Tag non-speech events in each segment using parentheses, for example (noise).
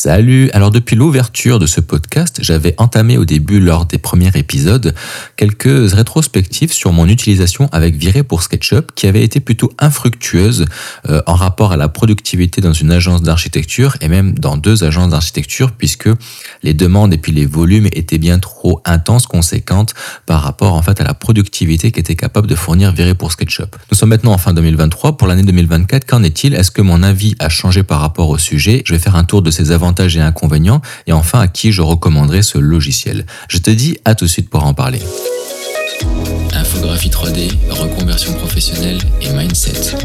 Salut Alors depuis l'ouverture de ce podcast, j'avais entamé au début lors des premiers épisodes quelques rétrospectives sur mon utilisation avec Viré pour SketchUp qui avait été plutôt infructueuse euh, en rapport à la productivité dans une agence d'architecture et même dans deux agences d'architecture puisque les demandes et puis les volumes étaient bien trop intenses, conséquentes par rapport en fait à la productivité qu'était capable de fournir Viré pour SketchUp. Nous sommes maintenant en fin 2023. Pour l'année 2024, qu'en est-il? Est-ce que mon avis a changé par rapport au sujet? Je vais faire un tour de ces avantages et inconvénients, et enfin à qui je recommanderais ce logiciel. Je te dis à tout de suite pour en parler. Infographie 3D, reconversion professionnelle et mindset.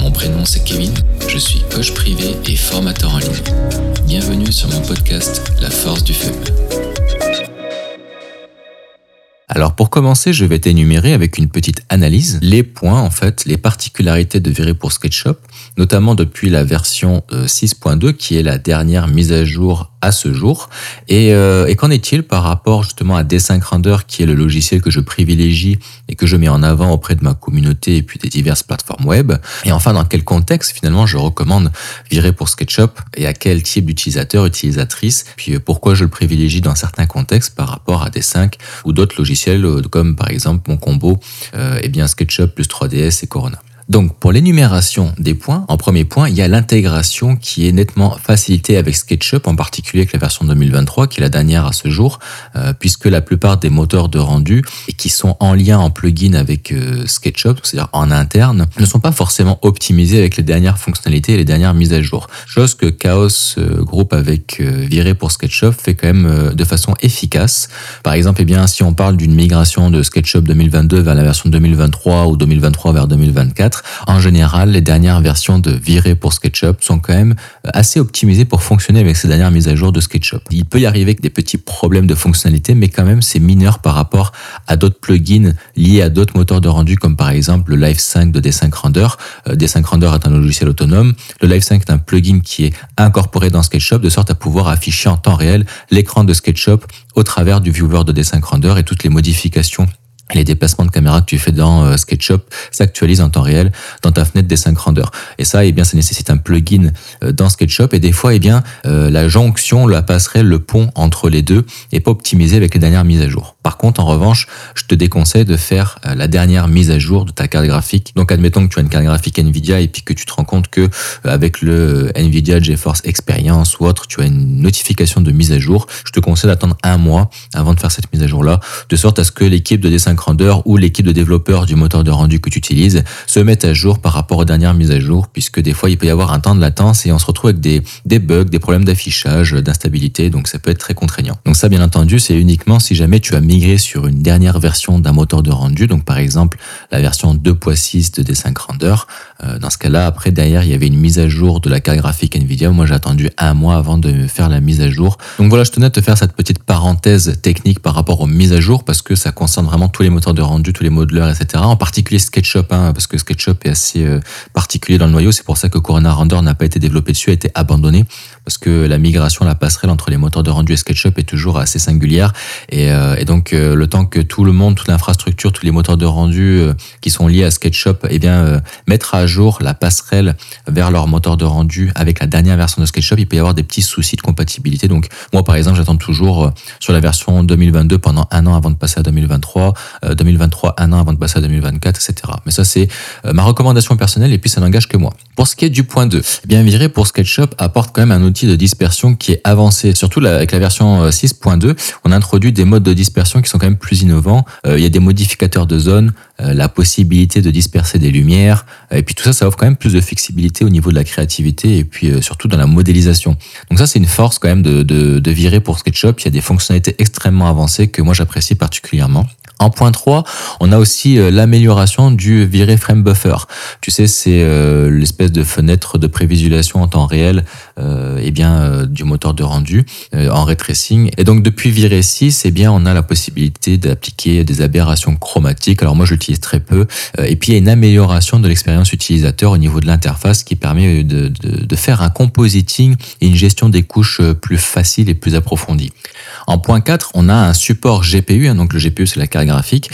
Mon prénom c'est Kevin, je suis coach privé et formateur en ligne. Bienvenue sur mon podcast La force du feu. Alors pour commencer, je vais t'énumérer avec une petite analyse. Les points, en fait, les particularités de Viré pour SketchUp, notamment depuis la version 6.2 euh, qui est la dernière mise à jour à ce jour. Et, euh, et qu'en est-il par rapport justement à Dessin Render, qui est le logiciel que je privilégie et que je mets en avant auprès de ma communauté et puis des diverses plateformes web? Et enfin, dans quel contexte finalement je recommande Virer pour SketchUp et à quel type d'utilisateur, utilisatrice, puis euh, pourquoi je le privilégie dans certains contextes par rapport à Dessin ou d'autres logiciels euh, comme par exemple mon combo euh, eh bien SketchUp plus 3ds et Corona? Donc pour l'énumération des points, en premier point, il y a l'intégration qui est nettement facilitée avec SketchUp, en particulier avec la version 2023, qui est la dernière à ce jour, euh, puisque la plupart des moteurs de rendu et qui sont en lien en plugin avec euh, SketchUp, c'est-à-dire en interne, ne sont pas forcément optimisés avec les dernières fonctionnalités et les dernières mises à jour. Chose que Chaos euh, Group avec Viré pour SketchUp fait quand même de façon efficace. Par exemple, eh bien, si on parle d'une migration de SketchUp 2022 vers la version 2023 ou 2023 vers 2024, en général, les dernières versions de Viré pour SketchUp sont quand même euh, assez optimisées pour fonctionner avec ces dernières mises à jour de SketchUp. Il peut y arriver des petits problèmes de fonctionnalité, mais quand même c'est mineur par rapport à d'autres plugins liés à d'autres moteurs de rendu, comme par exemple le Live 5 de D5 Render. Euh, D5 Render est un logiciel autonome. Le Live 5 est un plugin qui est incorporé dans SketchUp de sorte à pouvoir afficher en temps réel l'écran de SketchUp au travers du viewer de D5 Render et toutes les modifications les déplacements de caméra que tu fais dans euh, SketchUp s'actualisent en temps réel dans ta fenêtre des 5 render. Et ça, eh bien, ça nécessite un plugin euh, dans SketchUp et des fois, eh bien, euh, la jonction, la passerelle, le pont entre les deux est pas optimisé avec les dernières mises à jour. Par contre, en revanche, je te déconseille de faire la dernière mise à jour de ta carte graphique. Donc, admettons que tu as une carte graphique Nvidia et puis que tu te rends compte que avec le Nvidia GeForce Experience ou autre, tu as une notification de mise à jour. Je te conseille d'attendre un mois avant de faire cette mise à jour là, de sorte à ce que l'équipe de D5 Render ou l'équipe de développeurs du moteur de rendu que tu utilises se mettent à jour par rapport aux dernières mises à jour, puisque des fois il peut y avoir un temps de latence et on se retrouve avec des, bugs, des problèmes d'affichage, d'instabilité, donc ça peut être très contraignant. Donc ça bien entendu c'est uniquement si jamais tu as sur une dernière version d'un moteur de rendu, donc par exemple la version 2.6 de D5 Render, euh, dans ce cas-là après derrière il y avait une mise à jour de la carte graphique Nvidia, moi j'ai attendu un mois avant de faire la mise à jour. Donc voilà je tenais à te faire cette petite parenthèse technique par rapport aux mises à jour parce que ça concerne vraiment tous les moteurs de rendu, tous les modeleurs, etc. En particulier SketchUp, hein, parce que SketchUp est assez euh, particulier dans le noyau. C'est pour ça que Corona Render n'a pas été développé dessus, a été abandonné, parce que la migration, la passerelle entre les moteurs de rendu et SketchUp est toujours assez singulière. Et, euh, donc, euh, le temps que tout le monde, toute l'infrastructure, tous les moteurs de rendu qui sont liés à SketchUp, eh bien, mettre à jour la passerelle vers leur moteur de rendu avec la dernière version de SketchUp, il peut y avoir des petits soucis de compatibilité. Donc, moi, par exemple, j'attends toujours sur la version 2022 pendant un an avant de passer à 2023. 2023, un an avant de passer à 2024, etc. Mais ça, c'est euh, ma recommandation personnelle et puis ça n'engage que moi. Pour ce qui est du point 2, eh bien Viré pour SketchUp apporte quand même un outil de dispersion qui est avancé. Surtout avec la version 6.2, euh, on introduit des modes de dispersion qui sont quand même plus innovants. Euh, il y a des modificateurs de zone, la possibilité de disperser des lumières, et puis tout ça, ça offre quand même plus de flexibilité au niveau de la créativité et puis surtout dans la modélisation. Donc ça, c'est une force quand même de virer pour SketchUp. Il y a des fonctionnalités extrêmement avancées que moi j'apprécie particulièrement. En point 3, on a aussi euh, l'amélioration du viré frame buffer. Tu sais, c'est euh, l'espèce de fenêtre de prévisualisation en temps réel euh, bien, euh, du moteur de rendu en ray tracing. Et donc depuis viré 6, eh bien, on a la possibilité d'appliquer des aberrations chromatiques. Alors moi, je l'utilise très peu. et puis il y a une amélioration de l'expérience utilisateur au niveau de l'interface qui permet de faire un compositing et une gestion des couches plus facile et plus approfondie. En point 4, on a un support GPU. Hein, donc le GPU, c'est la carte graphique,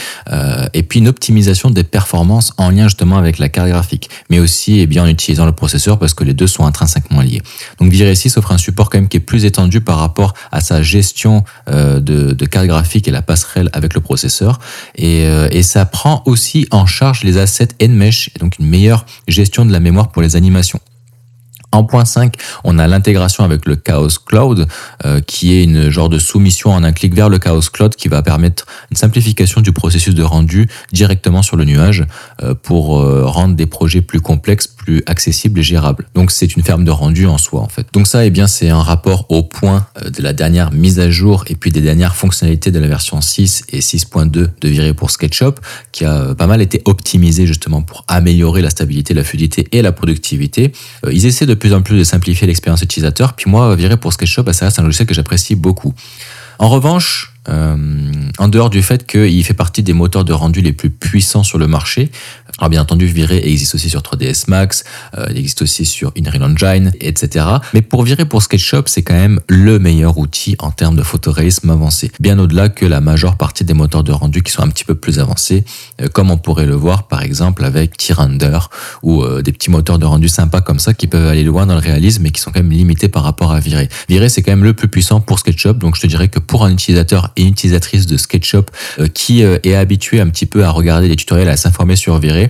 et puis une optimisation des performances en lien justement avec la carte graphique, mais aussi eh bien en utilisant le processeur parce que les deux sont intrinsèquement liés. Donc Viresys offre un support quand même qui est plus étendu par rapport à sa gestion de, de carte graphique et la passerelle avec le processeur, et, et ça prend aussi en charge les assets Nmesh, donc une meilleure gestion de la mémoire pour les animations. En point 5, on a l'intégration avec le Chaos Cloud, euh, qui est une genre de soumission en un clic vers le Chaos Cloud qui va permettre une simplification du processus de rendu directement sur le nuage euh, pour euh, rendre des projets plus complexes, plus accessibles et gérables. Donc c'est une ferme de rendu en soi en fait. Donc ça, eh bien, c'est un rapport au point de la dernière mise à jour et puis des dernières fonctionnalités de la version 6 et 6.2 de Viré pour SketchUp, qui a pas mal été optimisé justement pour améliorer la stabilité, la fluidité et la productivité. Plus en plus de simplifier l'expérience utilisateur. Puis moi, virer pour SketchUp, bah, ça reste un logiciel que j'apprécie beaucoup. En revanche, euh, en dehors du fait qu'il fait partie des moteurs de rendu les plus puissants sur le marché, alors bien entendu, Virer existe aussi sur 3ds Max, euh, il existe aussi sur Unreal Engine, etc. Mais pour Virer pour SketchUp, c'est quand même le meilleur outil en termes de photoréalisme avancé, bien au-delà que la majeure partie des moteurs de rendu qui sont un petit peu plus avancés, euh, comme on pourrait le voir par exemple avec T-Render ou des petits moteurs de rendu sympas comme ça qui peuvent aller loin dans le réalisme mais qui sont quand même limités par rapport à Virer. Virer c'est quand même le plus puissant pour SketchUp, donc je te dirais que pour un utilisateur et une utilisatrice de SketchUp euh, qui euh, est habitué un petit peu à regarder les tutoriels, à s'informer sur Viré,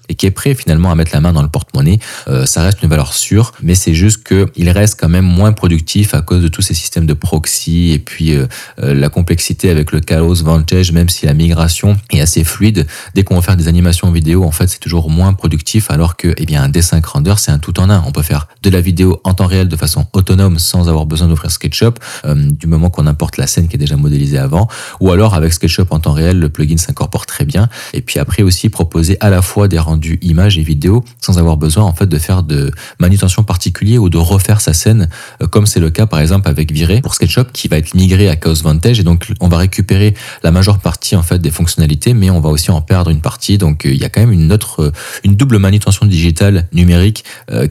et qui est prêt finalement à mettre la main dans le porte-monnaie, euh, ça reste une valeur sûre, mais c'est juste qu'il reste quand même moins productif à cause de tous ces systèmes de proxy et puis euh, euh, la complexité avec le Chaos Vantage, même si la migration est assez fluide, dès qu'on va faire des animations vidéo, en fait, c'est toujours moins productif, alors que eh bien, un D5 Render, c'est un tout en un. On peut faire de la vidéo en temps réel de façon autonome sans avoir besoin d'offrir SketchUp, du moment qu'on importe la scène qui est déjà modélisée avant, ou alors avec SketchUp en temps réel, le plugin s'incorpore très bien. Et puis après aussi proposer à la fois des rendus du image et vidéo sans avoir besoin en fait de faire de manutention particulière ou de refaire sa scène euh, comme c'est le cas par exemple avec Viré pour SketchUp qui va être migré à Chaos Vantage et donc on va récupérer la majeure partie en fait des fonctionnalités mais on va aussi en perdre une partie. Donc euh, il y a quand même une autre euh, une double manutention digitale numérique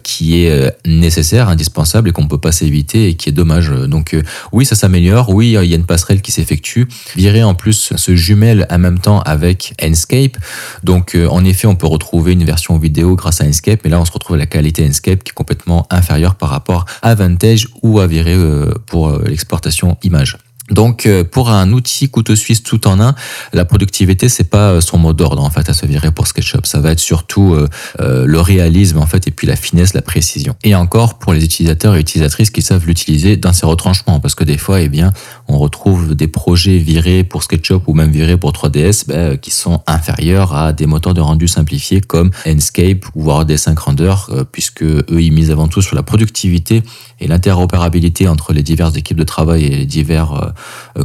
qui est nécessaire indispensable et qu'on peut pas s'éviter et qui est dommage. Donc oui ça s'améliore. Oui il y a une passerelle qui s'effectue. Viré en plus se jumelle en même temps avec Enscape. Donc en effet on peut retrouver une version vidéo grâce à Enscape, mais là on se retrouve à la qualité Enscape qui est complètement inférieure par rapport à Vantage ou à Viré euh, pour euh, l'exportation image. Donc euh, pour un outil couteau suisse tout en un, la productivité c'est pas euh, son mot d'ordre en fait à se virer pour SketchUp, ça va être surtout euh, le réalisme en fait et puis la finesse, la précision. Et encore pour les utilisateurs et utilisatrices qui savent l'utiliser dans ses retranchements parce que des fois eh bien on retrouve des projets virés pour SketchUp ou même virés pour 3ds ben, qui sont inférieurs à des moteurs de rendu simplifiés comme Enscape ou voire des 5 Render puisque eux ils misent avant tout sur la productivité et l'interopérabilité entre les diverses équipes de travail et les divers euh,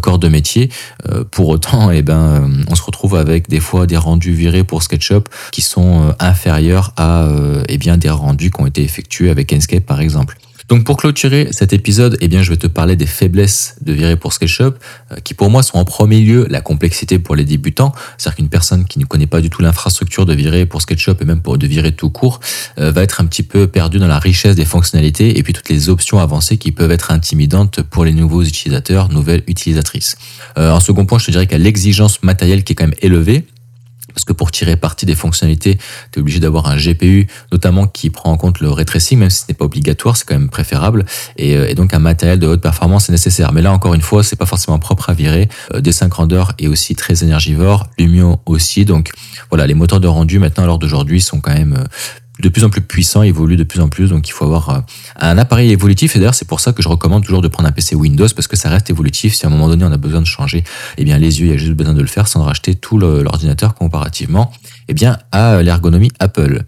corps de métier. Euh, pour autant, (laughs) eh ben, euh, on se retrouve avec des fois des rendus virés pour SketchUp qui sont inférieurs à eh bien, des rendus qui ont été effectués avec Enscape par exemple. Donc pour clôturer cet épisode, eh bien je vais te parler des faiblesses de virer pour SketchUp, euh, qui pour moi sont en premier lieu la complexité pour les débutants, c'est-à-dire qu'une personne qui ne connaît pas du tout l'infrastructure de virer pour SketchUp et même pour de virer tout court, euh, va être un petit peu perdue dans la richesse des fonctionnalités et puis toutes les options avancées qui peuvent être intimidantes pour les nouveaux utilisateurs, nouvelles utilisatrices. Euh, en second point, je te dirais a l'exigence matérielle qui est quand même élevée parce que pour tirer parti des fonctionnalités, tu es obligé d'avoir un GPU, notamment qui prend en compte le ray tracing, même si ce n'est pas obligatoire, c'est quand même préférable. Euh, et, donc un matériel de haute performance est nécessaire. Mais là, encore une fois, c'est pas forcément propre à virer. Euh, des 5 grandeurs est aussi très énergivore, Lumio aussi. Donc voilà, les moteurs de rendu maintenant à l'heure d'aujourd'hui sont quand même euh, de plus en plus puissant, évolue de plus en plus, donc il faut avoir euh, un appareil évolutif. Et d'ailleurs, c'est pour ça que je recommande toujours de prendre un PC Windows parce que ça reste évolutif. Si à un moment donné on a besoin de changer, eh bien les yeux, il y a juste besoin de le faire sans racheter tout l'ordinateur comparativement, eh bien à l'ergonomie Apple.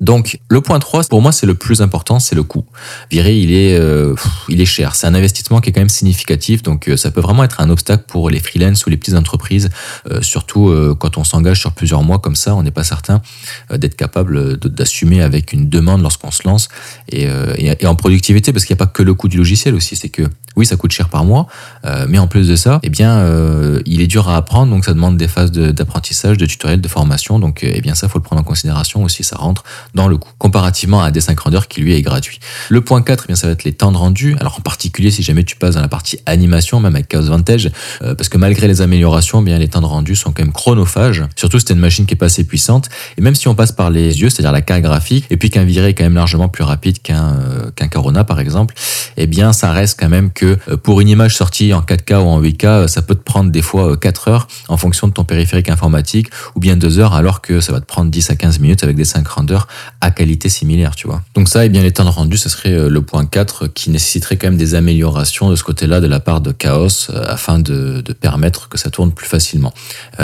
Donc le point 3, pour moi, c'est le plus important, c'est le coût. Virer, il est, euh, il est cher. C'est un investissement qui est quand même significatif, donc euh, ça peut vraiment être un obstacle pour les freelances ou les petites entreprises, euh, surtout quand on s'engage sur plusieurs mois comme ça, on n'est pas certain d'être capable d'assumer avec une demande lorsqu'on se lance et, et, en productivité, parce qu'il n'y a pas que le coût du logiciel aussi, c'est que oui, ça coûte cher par mois, mais en plus de ça, eh bien, il est dur à apprendre, donc ça demande des phases d'apprentissage, de, tutoriel, de formation, donc eh bien ça, faut le prendre en considération aussi, ça rentre dans le coût, comparativement à un dessin grandeur qui lui est gratuit. Le point 4, eh bien, ça va être les temps de rendu. Alors en particulier si jamais tu passes dans la partie animation, même avec Chaos Vantage, euh, parce que malgré les améliorations, eh bien les temps de rendu sont quand même chronophages, surtout si c'est une machine qui est pas assez puissante. Et même si on passe par les yeux, c'est-à-dire la carte graphique, et puis qu'un viré est quand même largement plus rapide qu'un euh, qu'un Corona par exemple, eh bien ça reste quand même que euh, pour une image sortie en 4K ou en 8K, ça peut te prendre des fois 4 heures en fonction de ton périphérique informatique, ou bien 2 heures alors que ça va te prendre 10 à 15 minutes avec des 5 rendeurs à qualité similaire, tu vois. Donc ça, eh bien temps de rendu, ce serait le point 4 qui nécessiterait quand même des améliorations de ce côté-là de la part de Chaos afin de, permettre que ça tourne plus facilement.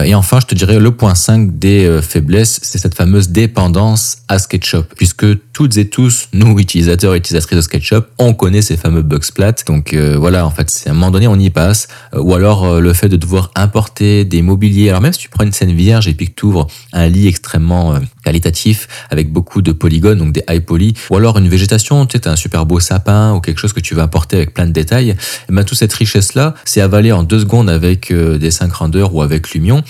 Et enfin, je te dirais le point 5 des faiblesses, c'est cette fameuse dépendance à SketchUp, puisque toutes et tous, nous, utilisateurs et utilisatrices de SketchUp, on connaît ces fameux bugs plates. Donc euh, voilà, en fait, c'est à un moment donné, on y passe. Euh, ou alors euh, le fait de devoir importer des mobiliers. Alors même si tu prends une scène vierge et puis que tu ouvres un lit extrêmement qualitatif avec beaucoup de polygones, donc des high poly, ou alors une végétation, tu sais, un super beau sapin ou quelque chose que tu veux importer avec plein de détails, et eh ben, toute cette richesse-là, c'est avalé en deux secondes avec des 5 rendeurs ou avec Lumion.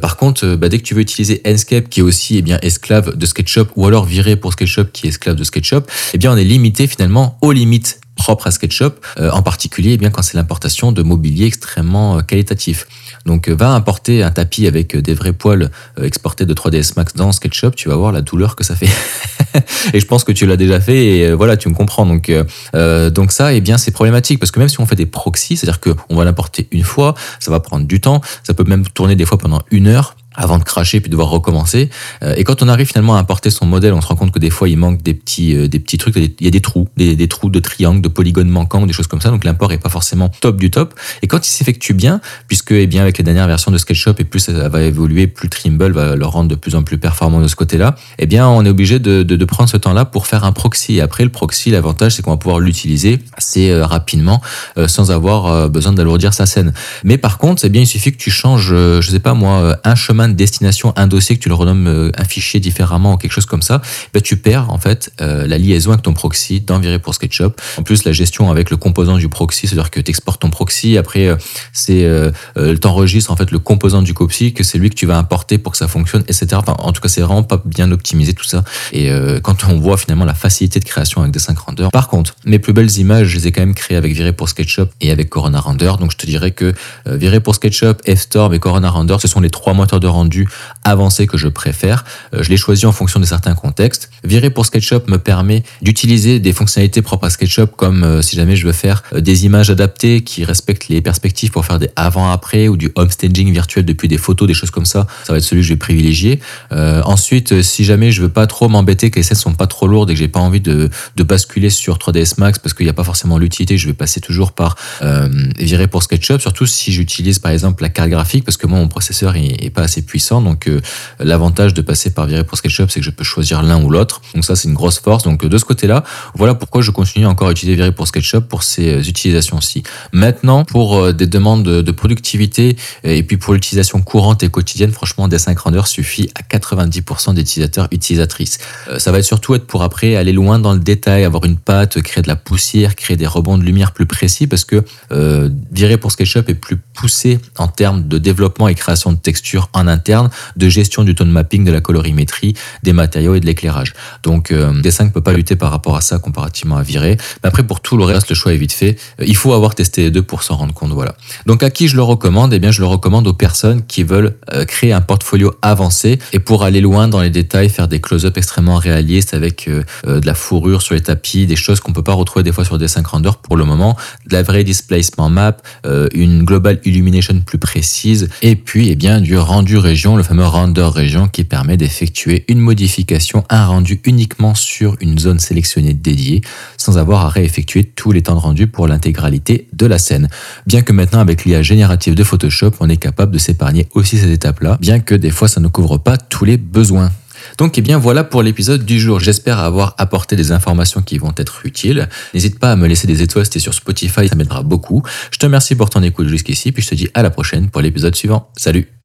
par contre, bah, dès que tu veux utiliser Enscape, qui est aussi eh bien, esclave de SketchUp, ou alors viré pour SketchUp, qui est esclave de SketchUp, eh bien, on est limité finalement aux limites propres à SketchUp, euh, en particulier eh bien quand c'est l'importation de mobilier extrêmement euh, qualitatif. Donc euh, va importer un tapis avec des vrais poils exportés de 3ds Max dans SketchUp, tu vas voir la douleur que ça fait. (laughs) et je pense que tu l'as déjà fait et voilà, tu me comprends. Donc donc ça, eh bien c'est problématique parce que même si on fait des proxys, c'est-à-dire qu'on va l'importer une fois, ça va prendre du temps, ça peut même tourner des fois pendant une heure avant de cracher puis devoir recommencer. Euh, et quand on arrive finalement à importer son modèle, on se rend compte que des fois il manque des petits, euh, des petits trucs, il y a des trous, des, trous de triangles, de polygones manquants, des choses comme ça. Donc l'import est pas forcément top du top. Et quand il s'effectue bien, puisque eh bien avec les dernières versions de SketchUp et plus ça va évoluer, plus Trimble va le rendre de plus en plus performant de ce côté-là, eh bien on est obligé de prendre ce temps-là pour faire un proxy. Et après le proxy, l'avantage c'est qu'on va pouvoir l'utiliser assez euh, rapidement sans avoir besoin d'alourdir sa scène. Mais par contre, eh bien il suffit que tu changes, je sais pas moi, un chemin de destination, un dossier, que tu le renommes euh, un fichier différemment ou quelque chose comme ça, bah, tu perds en fait euh, la liaison avec ton proxy dans Viré pour SketchUp. En plus, la gestion avec le composant du proxy, c'est-à-dire que tu exportes ton proxy, après euh, c'est euh, t'enregistres en fait le composant du proxy, que c'est lui que tu vas importer pour que ça fonctionne, etc. En tout cas, c'est vraiment pas bien optimisé tout ça. Et quand on voit finalement la facilité de création avec des 5 renders. Par contre, mes plus belles images, je les ai quand même créées avec Viré pour SketchUp et avec Corona Render. Donc je te dirais que Viré pour SketchUp, F-Storm et Corona Render, ce sont les trois moteurs de rendu avancés que je préfère. Euh, je l'ai choisi en fonction de certains contextes. Virer pour SketchUp me permet d'utiliser des fonctionnalités propres à SketchUp comme euh, si jamais je veux faire euh, des images adaptées qui respectent les perspectives pour faire des avant-après ou du homestaging virtuel depuis des photos, des choses comme ça. Ça va être celui que je vais privilégier. ensuite, si jamais je veux pas trop m'embêter, que les scènes sont pas trop lourdes et que j'ai pas envie de, basculer sur 3ds Max parce qu'il n'y a pas forcément l'utilité, je vais passer toujours par virer pour SketchUp, surtout si j'utilise par exemple la carte graphique parce que moi mon processeur est, est pas assez puissant. Donc l'avantage de passer par virer pour SketchUp, c'est que je peux choisir l'un ou l'autre. Donc ça, c'est une grosse force. Donc de ce côté-là, voilà pourquoi je continue encore à utiliser virer pour SketchUp pour ces euh, utilisations-ci. Maintenant, pour euh, des demandes de, productivité et puis pour l'utilisation courante et quotidienne, franchement, des 5 rendeurs suffit à 90% des utilisateurs utilisatrices. Euh, ça va surtout être pour après aller loin dans le détail, avoir une pâte, créer de la poussière, créer des rebonds de lumière plus précis parce que euh, virer pour SketchUp est plus poussé en termes de développement et création de textures en interne, de gestion du tone mapping, de la colorimétrie, des matériaux et de l'éclairage. Donc euh, D5 ne peut pas lutter par rapport à ça comparativement à Virer. Mais après pour tout le reste, le choix est vite fait. Euh, il faut avoir testé les deux pour s'en rendre compte. Voilà. Donc à qui je le recommande? Eh bien je le recommande aux personnes qui veulent euh, créer un portfolio avancé et pour aller loin dans les détails, faire des close-up extrêmement réalistes avec de la fourrure sur les tapis, des choses qu'on peut pas retrouver des fois sur D5 Render pour le moment, de la vraie displacement map, une global illumination plus précise et puis eh bien du rendu région, le fameux render région qui permet d'effectuer une modification, un rendu uniquement sur une zone sélectionnée dédiée, sans avoir à réeffectuer tous les temps de rendu pour l'intégralité de la scène. Bien que maintenant avec l'IA générative de Photoshop, on est capable de s'épargner aussi ces étapes-là, bien que des fois ça ne couvre pas tous les besoins. Donc, eh bien, voilà pour l'épisode du jour. J'espère avoir apporté des informations qui vont être utiles. N'hésite pas à me laisser des étoiles si sur Spotify, ça m'aidera beaucoup. Je te remercie pour ton écoute jusqu'ici, puis je te dis à la prochaine pour l'épisode suivant. Salut